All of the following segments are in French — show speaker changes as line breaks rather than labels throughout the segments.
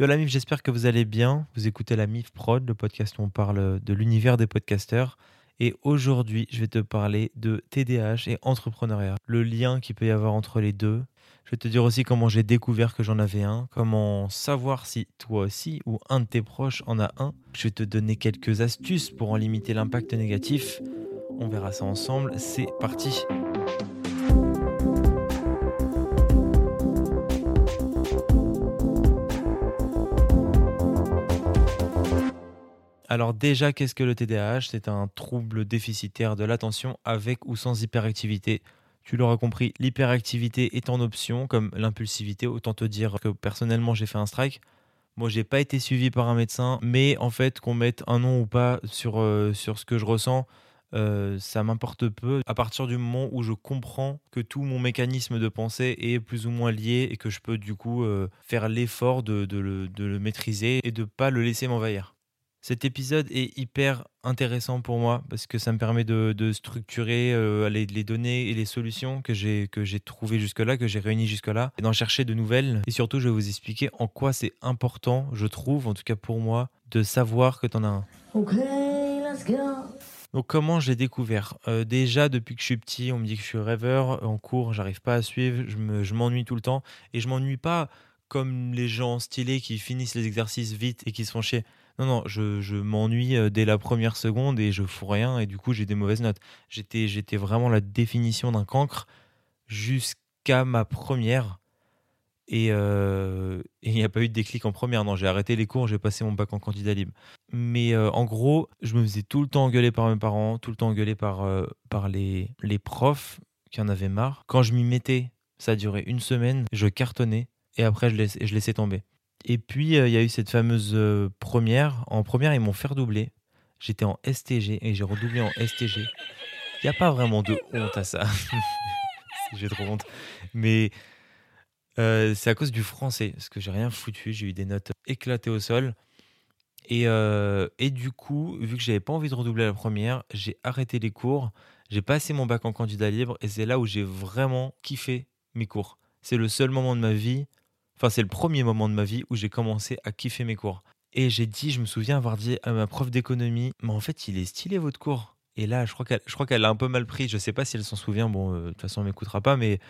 Yo la MIF, j'espère que vous allez bien. Vous écoutez la MIF Prod, le podcast où on parle de l'univers des podcasteurs. Et aujourd'hui, je vais te parler de TDAH et entrepreneuriat, le lien qu'il peut y avoir entre les deux. Je vais te dire aussi comment j'ai découvert que j'en avais un, comment savoir si toi aussi ou un de tes proches en a un. Je vais te donner quelques astuces pour en limiter l'impact négatif. On verra ça ensemble. C'est parti. Alors déjà, qu'est-ce que le TDAH C'est un trouble déficitaire de l'attention avec ou sans hyperactivité. Tu l'auras compris, l'hyperactivité est en option comme l'impulsivité. Autant te dire que personnellement, j'ai fait un strike. Moi, j'ai pas été suivi par un médecin, mais en fait, qu'on mette un nom ou pas sur, euh, ce que je ressens, euh, ça m'importe peu. À partir du moment où je comprends que tout mon mécanisme de pensée est plus ou moins lié et que je peux du coup euh, faire l'effort de, le, de, le, maîtriser et de pas le laisser m'envahir. Cet épisode est hyper intéressant pour moi parce que ça me permet de, structurer euh, les, données et les solutions que j'ai que j'ai trouvées jusque-là, que j'ai réunies jusque-là, et d'en chercher de nouvelles. Et surtout, je vais vous expliquer en quoi c'est important, je trouve, en tout cas pour moi, de savoir que tu en as un. Ok, let's go. Donc comment j'ai découvert? Euh, Déjà depuis que je suis petit, on me dit que je suis rêveur. En cours, j'arrive pas à suivre, je m'ennuie tout le temps. Et je m'ennuie pas comme les gens stylés qui finissent les exercices vite et qui se font chier. Non, non, je, m'ennuie euh, dès la première seconde et je fous rien et du coup j'ai des mauvaises notes. J'étais, j'étais vraiment la définition d'un cancre jusqu'à ma première. Et euh, il n'y a pas eu de déclic en première. Non, j'ai arrêté les cours, j'ai passé mon bac en candidat libre. Mais euh, en gros, je me faisais tout le temps engueuler par mes parents, tout le temps engueuler par, par les, les profs qui en avaient marre. Quand je m'y mettais, ça duré une semaine, je cartonnais et après je, je laissais tomber. Et puis, euh, il y a eu cette fameuse euh, première. En première, ils m'ont fait redoubler. J'étais en STG et j'ai redoublé en STG. Il n'y a pas vraiment de honte à ça. j'ai trop honte. Mais euh, c'est à cause du français, parce que j'ai rien foutu. J'ai eu des notes éclatées au sol. Et, et du coup, vu que j'avais pas envie de redoubler la première, j'ai arrêté les cours. J'ai passé mon bac en candidat libre et c'est là où j'ai vraiment kiffé mes cours. C'est le seul moment de ma vie Enfin, c'est le premier moment de ma vie où j'ai commencé à kiffer mes cours. Et j'ai dit, je me souviens avoir dit à ma prof d'économie, mais en fait, il est stylé votre cours. Et là, je crois qu'elle, je un peu mal pris. Je sais pas si elle s'en souvient. Bon, euh, de toute façon, elle m'écoutera pas, mais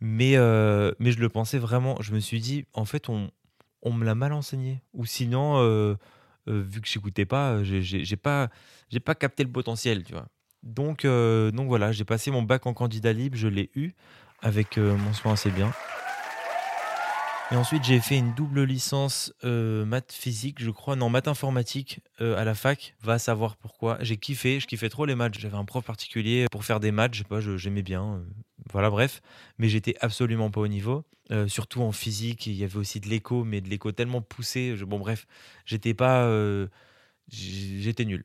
mais euh, mais je le pensais vraiment. Je me suis dit, en fait, on on me l'a mal enseigné. Ou sinon, euh, vu que j'écoutais pas, j'ai, pas j'ai pas capté le potentiel, tu vois. Donc donc voilà, j'ai passé mon bac en candidat libre, je l'ai eu avec mention assez bien. Et ensuite, j'ai fait une double licence euh, maths physique, je crois, non, maths informatique euh, à la fac. Va savoir pourquoi. J'ai kiffé, je kiffais trop les maths. J'avais un prof particulier pour faire des maths, je sais pas, j'aimais bien. Euh, voilà, bref. Mais j'étais absolument pas au niveau. Surtout en physique, il y avait aussi de l'écho, mais de l'écho tellement poussé. bon, bref, j'étais pas. j'étais nul.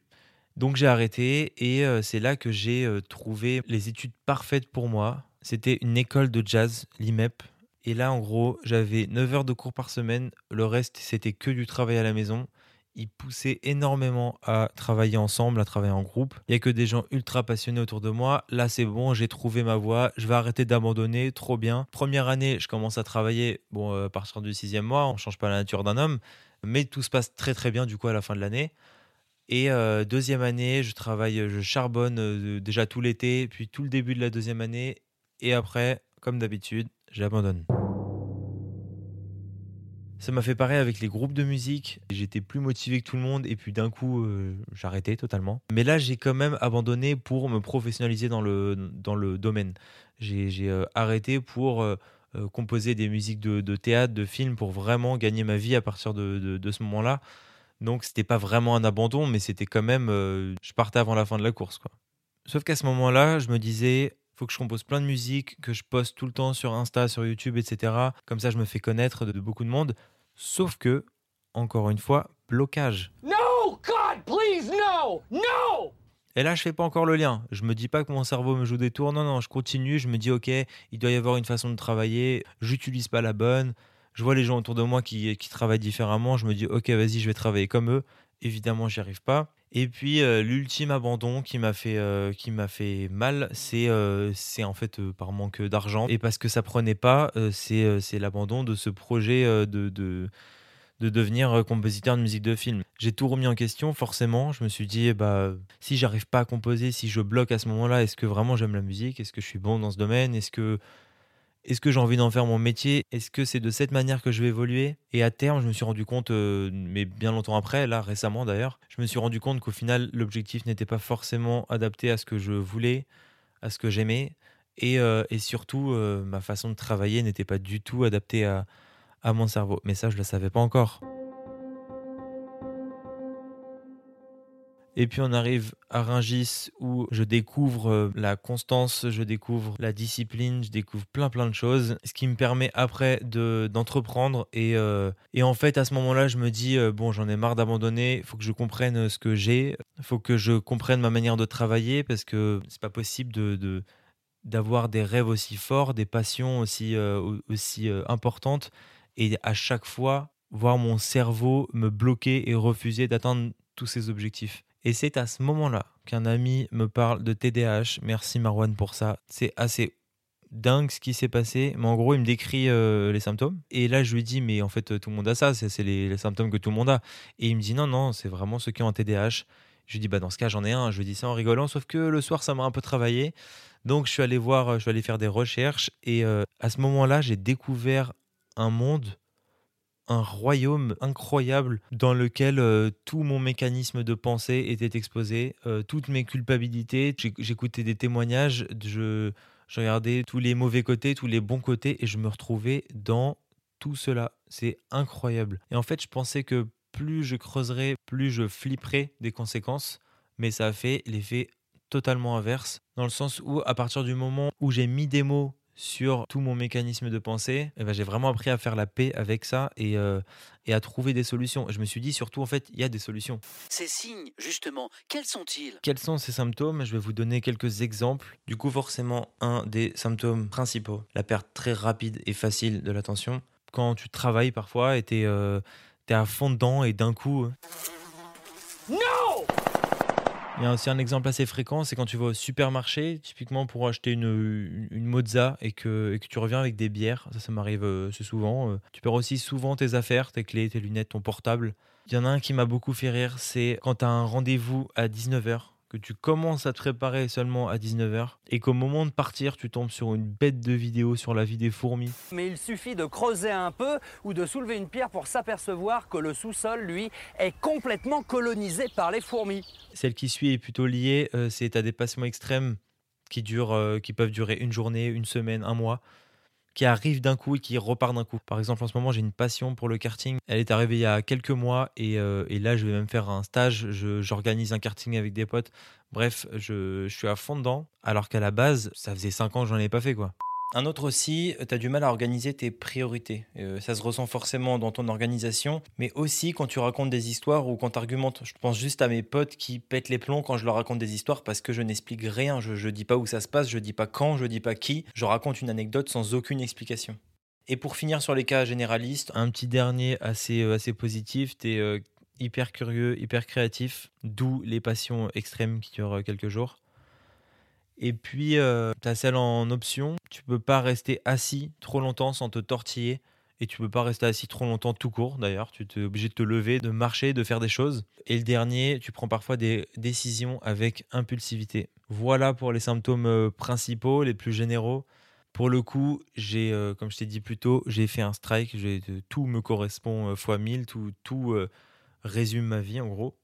Donc j'ai arrêté et c'est là que j'ai trouvé les études parfaites pour moi. C'était une école de jazz, l'IMEP, et là, en gros, j'avais 9 heures de cours par semaine. Le reste, c'était que du travail à la maison. Ils poussaient énormément à travailler ensemble, à travailler en groupe. Il n'y a que des gens ultra passionnés autour de moi. Là, c'est bon, j'ai trouvé ma voie. Je vais arrêter d'abandonner. Trop bien. Première année, je commence à travailler. Bon, euh, à partir du sixième mois, on ne change pas la nature d'un homme. Mais tout se passe très, très bien, du coup, à la fin de l'année. Et euh, deuxième année, je travaille, je charbonne euh, déjà tout l'été, puis tout le début de la deuxième année. Et après, comme d'habitude, j'abandonne. Ça m'a fait pareil avec les groupes de musique. J'étais plus motivé que tout le monde et puis d'un coup, euh, j'arrêtais totalement. Mais là, j'ai quand même abandonné pour me professionnaliser dans le, dans le domaine. J'ai euh, arrêté pour euh, composer des musiques de, théâtre, de films, pour vraiment gagner ma vie à partir de, de, ce moment-là. Donc, c'était pas vraiment un abandon, mais c'était quand même. je partais avant la fin de la course. Quoi. Sauf qu'à ce moment-là, je me disais, faut que je compose plein de musique, que je poste tout le temps sur Insta, sur YouTube, etc. Comme ça, je me fais connaître de, beaucoup de monde. Sauf que, encore une fois, blocage. No, God, please, no, no. Et là, je fais pas encore le lien. Je me dis pas que mon cerveau me joue des tours. Non, non, je continue. Je me dis, ok, il doit y avoir une façon de travailler. J'utilise pas la bonne. Je vois les gens autour de moi qui, qui travaillent différemment. Je me dis, ok, vas-y, je vais travailler comme eux. Évidemment, j'y arrive pas. Et puis euh, l'ultime abandon qui m'a fait euh, mal, c'est euh, c'est en fait par manque d'argent et parce que ça prenait pas, c'est l'abandon de ce projet de, de de devenir compositeur de musique de film. J'ai tout remis en question, forcément. Je me suis dit, bah, si j'arrive pas à composer, si je bloque à ce moment-là, est-ce que vraiment j'aime la musique? Est-ce que je suis bon dans ce domaine? Est-ce que est-ce que j'ai envie d'en faire mon métier? Est-ce que c'est de cette manière que je vais évoluer? Et à terme, je me suis rendu compte, euh, mais bien longtemps après, là récemment d'ailleurs, je me suis rendu compte qu'au final, l'objectif n'était pas forcément adapté à ce que je voulais, à ce que j'aimais, et, euh, surtout, euh, ma façon de travailler n'était pas du tout adaptée à, à mon cerveau. Mais ça, je ne le savais pas encore. Et puis on arrive à Ringis où je découvre euh, la constance, je découvre la discipline, je découvre plein plein de choses, ce qui me permet après de d'entreprendre. Et, euh, et, en fait, à ce moment-là, je me dis, euh, bon, j'en ai marre d'abandonner, il faut que je comprenne ce que j'ai, il faut que je comprenne ma manière de travailler parce que c'est pas possible de, d'avoir des rêves aussi forts, des passions aussi, aussi importantes et à chaque fois voir mon cerveau me bloquer et refuser d'atteindre tous ces objectifs. Et c'est à ce moment-là qu'un ami me parle de TDAH. Merci Marwan pour ça. C'est assez dingue ce qui s'est passé. Mais en gros, il me décrit euh, les symptômes. Et là, je lui dis, mais en fait, tout le monde a ça. C'est les, symptômes que tout le monde a. Et il me dit, non, non, c'est vraiment ceux qui ont un TDAH. Je lui dis, bah, dans ce cas, j'en ai un. Je lui dis ça en rigolant. Sauf que le soir, ça m'a un peu travaillé. Donc, je suis allé voir, je suis allé faire des recherches. Et euh, à ce moment-là, j'ai découvert un monde un royaume incroyable dans lequel euh, tout mon mécanisme de pensée était exposé, euh, toutes mes culpabilités. J'écoutais des témoignages, je, regardais tous les mauvais côtés, tous les bons côtés, et je me retrouvais dans tout cela. C'est incroyable. Et en fait, je pensais que plus je creuserais, plus je flipperais des conséquences, mais ça a fait l'effet totalement inverse, dans le sens où à partir du moment où j'ai mis des mots sur tout mon mécanisme de pensée, eh ben, j'ai vraiment appris à faire la paix avec ça et, euh, et à trouver des solutions. Je me suis dit surtout, en fait, il y a des solutions.
Ces signes, justement, quels sont-ils?
Quels sont ces symptômes? Je vais vous donner quelques exemples. Du coup, forcément, un des symptômes principaux, la perte très rapide et facile de l'attention. Quand tu travailles parfois et tu es, euh, es, à fond dedans et d'un coup... Non il y a aussi un exemple assez fréquent, c'est quand tu vas au supermarché, typiquement pour acheter une, mozza et que, tu reviens avec des bières. Ça, ça m'arrive euh, souvent. Euh. Tu perds aussi souvent tes affaires, tes clés, tes lunettes, ton portable. Il y en a un qui m'a beaucoup fait rire, c'est quand tu as un rendez-vous à 19h que tu commences à te préparer seulement à 19h et qu'au moment de partir, tu tombes sur une bête de vidéo sur la vie des fourmis.
Mais il suffit de creuser un peu ou de soulever une pierre pour s'apercevoir que le sous-sol, lui, est complètement colonisé par les fourmis.
Celle qui suit est plutôt liée, euh, c'est à des passements extrêmes qui, durent, euh, qui peuvent durer une journée, une semaine, un mois qui arrive d'un coup et qui repart d'un coup. Par exemple, en ce moment, j'ai une passion pour le karting. Elle est arrivée il y a quelques mois et, euh, et là, je vais même faire un stage. J'organise un karting avec des potes. Bref, je, je suis à fond dedans. Alors qu'à la base, ça faisait 5 ans que j'en ai pas fait, quoi. Un autre aussi, tu as du mal à organiser tes priorités. Euh, ça se ressent forcément dans ton organisation, mais aussi quand tu racontes des histoires ou quand tu argumentes. Je pense juste à mes potes qui pètent les plombs quand je leur raconte des histoires parce que je n'explique rien. Je ne dis pas où ça se passe, je dis pas quand, je dis pas qui. Je raconte une anecdote sans aucune explication. Et pour finir sur les cas généralistes, un petit dernier assez, euh, assez positif, tu es euh, hyper curieux, hyper créatif, d'où les passions extrêmes qui durent quelques jours. Et puis, euh, tu as celle en option. Tu peux pas rester assis trop longtemps sans te tortiller. Et tu peux pas rester assis trop longtemps tout court d'ailleurs. Tu es obligé de te lever, de marcher, de faire des choses. Et le dernier, tu prends parfois des décisions avec impulsivité. Voilà pour les symptômes euh, principaux, les plus généraux. Pour le coup, j'ai, euh, comme je t'ai dit plus tôt, j'ai fait un strike. Tout me correspond fois 1000. Tout, tout résume ma vie en gros.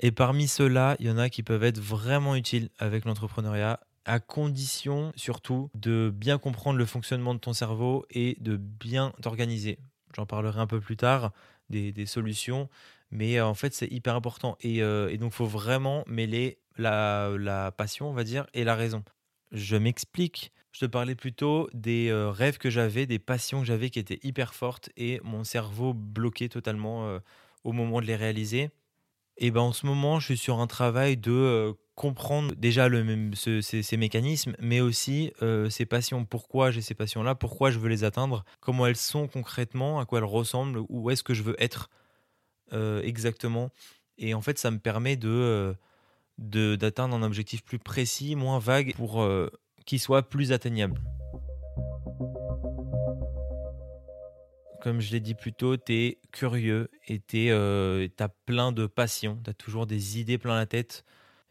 Et parmi ceux-là, il y en a qui peuvent être vraiment utiles avec l'entrepreneuriat à condition surtout de bien comprendre le fonctionnement de ton cerveau et de bien t'organiser. J'en parlerai un peu plus tard des, solutions, mais euh, en fait c'est hyper important. Et, euh, donc il faut vraiment mêler la, passion, on va dire, et la raison. Je m'explique. Je te parlais plutôt des euh, rêves que j'avais, des passions que j'avais qui étaient hyper fortes et mon cerveau bloqué totalement au moment de les réaliser. Et ben en ce moment, je suis sur un travail de comprendre déjà le même, ces, mécanismes, mais aussi euh, ces passions. Pourquoi j'ai ces passions-là? Pourquoi je veux les atteindre? Comment elles sont concrètement? À quoi elles ressemblent? Où est-ce que je veux être euh, exactement? Et en fait, ça me permet de euh, d'atteindre un objectif plus précis, moins vague, pour qu'il soit plus atteignable. comme je l'ai dit plus tôt, tu es curieux et tu as plein de passion, tu as toujours des idées plein la tête.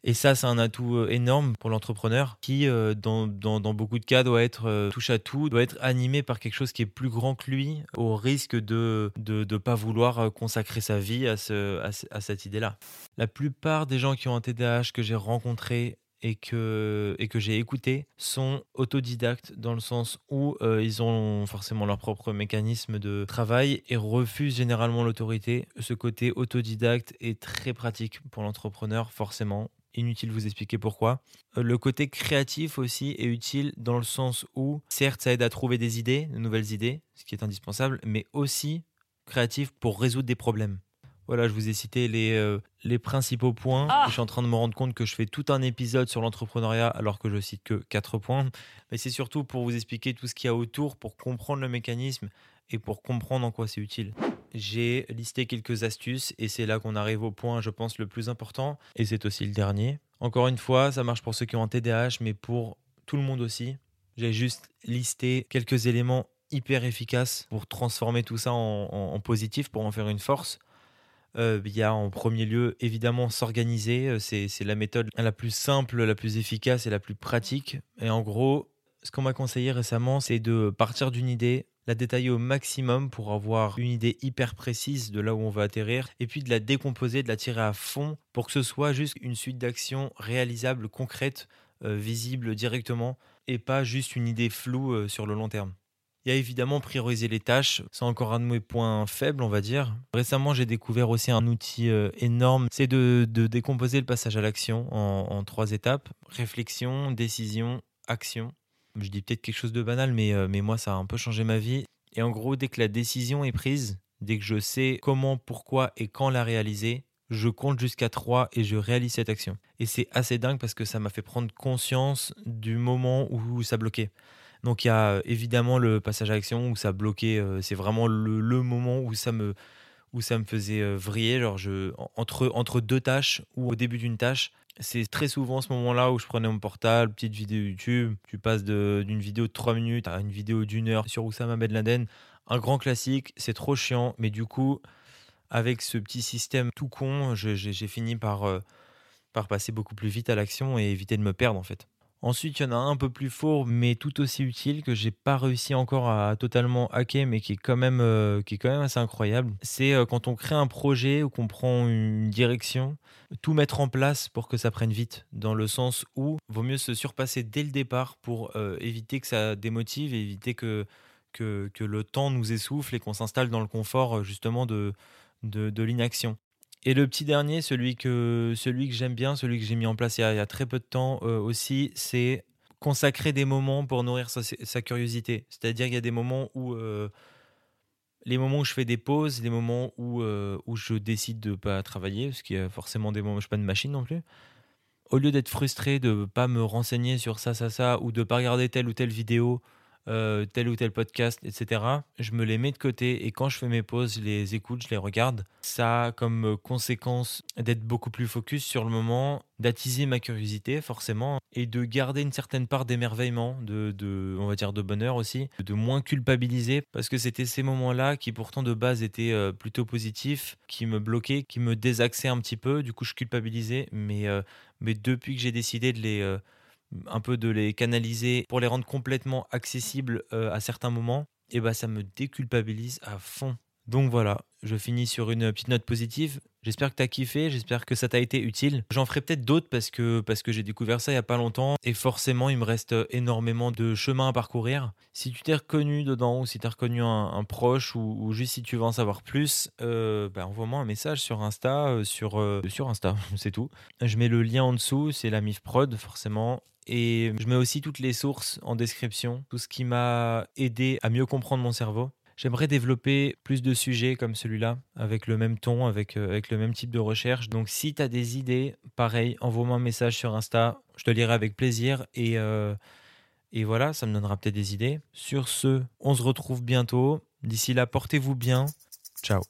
Et ça, c'est un atout euh, énorme pour l'entrepreneur qui, euh, dans, beaucoup de cas, doit être euh, touche à tout, doit être animé par quelque chose qui est plus grand que lui, au risque de ne pas vouloir consacrer sa vie à, cette idée-là. La plupart des gens qui ont un TDAH que j'ai rencontrés et que, et que j'ai écouté sont autodidactes dans le sens où ils ont forcément leur propre mécanisme de travail et refusent généralement l'autorité. Ce côté autodidacte est très pratique pour l'entrepreneur, forcément inutile de vous expliquer pourquoi. Euh, le côté créatif aussi est utile dans le sens où, certes, ça aide à trouver des idées, de nouvelles idées, ce qui est indispensable, mais aussi créatif pour résoudre des problèmes. Voilà, je vous ai cité les, euh, les principaux points. Ah je suis en train de me rendre compte que je fais tout un épisode sur l'entrepreneuriat alors que je cite que quatre points. Mais c'est surtout pour vous expliquer tout ce qu'il y a autour, pour comprendre le mécanisme et pour comprendre en quoi c'est utile j'ai listé quelques astuces et c'est là qu'on arrive au point, je pense, le plus important. Et c'est aussi le dernier. Encore une fois, ça marche pour ceux qui ont un TDAH, mais pour tout le monde aussi. J'ai juste listé quelques éléments hyper efficaces pour transformer tout ça en, positif, pour en faire une force. Euh, il y a en premier lieu évidemment s'organiser, euh, c'est la méthode la plus simple, la plus efficace et la plus pratique. Et en gros, ce qu'on m'a conseillé récemment, c'est de partir d'une idée, la détailler au maximum pour avoir une idée hyper précise de là où on va atterrir, et puis de la décomposer, de la tirer à fond pour que ce soit juste une suite d'actions réalisables, concrètes, euh, visibles directement, et pas juste une idée floue euh, sur le long terme. Il y a évidemment prioriser les tâches, c'est encore un de mes points faibles, on va dire. Récemment, j'ai découvert aussi un outil euh, énorme, c'est de, décomposer le passage à l'action en trois étapes réflexion, décision, action. Je dis peut-être quelque chose de banal, mais, euh, mais moi, ça a un peu changé ma vie. Et en gros, dès que la décision est prise, dès que je sais comment, pourquoi et quand la réaliser, je compte jusqu'à 3 et je réalise cette action. Et c'est assez dingue parce que ça m'a fait prendre conscience du moment où ça bloquait. Donc il y a euh, évidemment le passage à l'action où ça bloquait, euh, c'est vraiment le, le, moment où ça me, où ça me faisait vriller, genre je, entre, entre deux tâches ou au début d'une tâche, c'est très souvent ce moment-là où je prenais mon portable, petite vidéo YouTube, tu passes d'une vidéo de 3 minutes à une vidéo d'une heure sur Oussama Ben Laden, un grand classique, c'est trop chiant, mais du coup, avec ce petit système tout con, j'ai fini euh, par passer beaucoup plus vite à l'action et éviter de me perdre en fait. Ensuite, il y en a un peu plus fort, mais tout aussi utile, que j'ai pas réussi encore à totalement hacker, mais qui est quand même, euh, qui est quand même assez incroyable. C'est euh, quand on crée un projet ou qu'on prend une direction, tout mettre en place pour que ça prenne vite, dans le sens où vaut mieux se surpasser dès le départ pour euh, éviter que ça démotive éviter que, que, que le temps nous essouffle et qu'on s'installe dans le confort justement de, de l'inaction. Et le petit dernier, celui que, celui que j'aime bien, celui que j'ai mis en place il y a, très peu de temps euh, aussi, c'est consacrer des moments pour nourrir sa, curiosité. C'est-à-dire qu'il y a des moments où... Euh, les moments où je fais des pauses, les moments où, euh, où je décide de ne pas travailler, parce qu'il y a forcément des moments où je suis pas de machine non plus. Au lieu d'être frustré de ne pas me renseigner sur ça, ça, ça, ou de ne pas regarder telle ou telle vidéo, euh, tel ou tel podcast, etc. Je me les mets de côté et quand je fais mes pauses, je les écoute, je les regarde. Ça a comme conséquence d'être beaucoup plus focus sur le moment, d'attiser ma curiosité forcément et de garder une certaine part d'émerveillement, de, de, on va dire de bonheur aussi, de moins culpabiliser parce que c'était ces moments-là qui pourtant de base étaient euh, plutôt positifs, qui me bloquaient, qui me désaxaient un petit peu. Du coup, je culpabilisais, mais, euh, mais depuis que j'ai décidé de les un peu de les canaliser pour les rendre complètement accessibles euh, à certains moments, et bah ça me déculpabilise à fond. Donc voilà, je finis sur une petite note positive. J'espère que tu as kiffé, j'espère que ça t'a été utile. J'en ferai peut-être d'autres parce que, parce que j'ai découvert ça il n'y a pas longtemps et forcément il me reste énormément de chemin à parcourir. Si tu t'es reconnu dedans ou si tu as reconnu un, proche ou, juste si tu veux en savoir plus, euh, bah, envoie-moi un message sur Insta, euh, sur, sur Insta, c'est tout. Je mets le lien en dessous, c'est la MIF Prod forcément. Et je mets aussi toutes les sources en description, tout ce qui m'a aidé à mieux comprendre mon cerveau. J'aimerais développer plus de sujets comme celui-là, avec le même ton, avec, euh, le même type de recherche. Donc si tu as des idées, pareil, envoie-moi un message sur Insta, je te lirai avec plaisir. Et, euh, et voilà, ça me donnera peut-être des idées. Sur ce, on se retrouve bientôt. D'ici là, portez-vous bien. Ciao.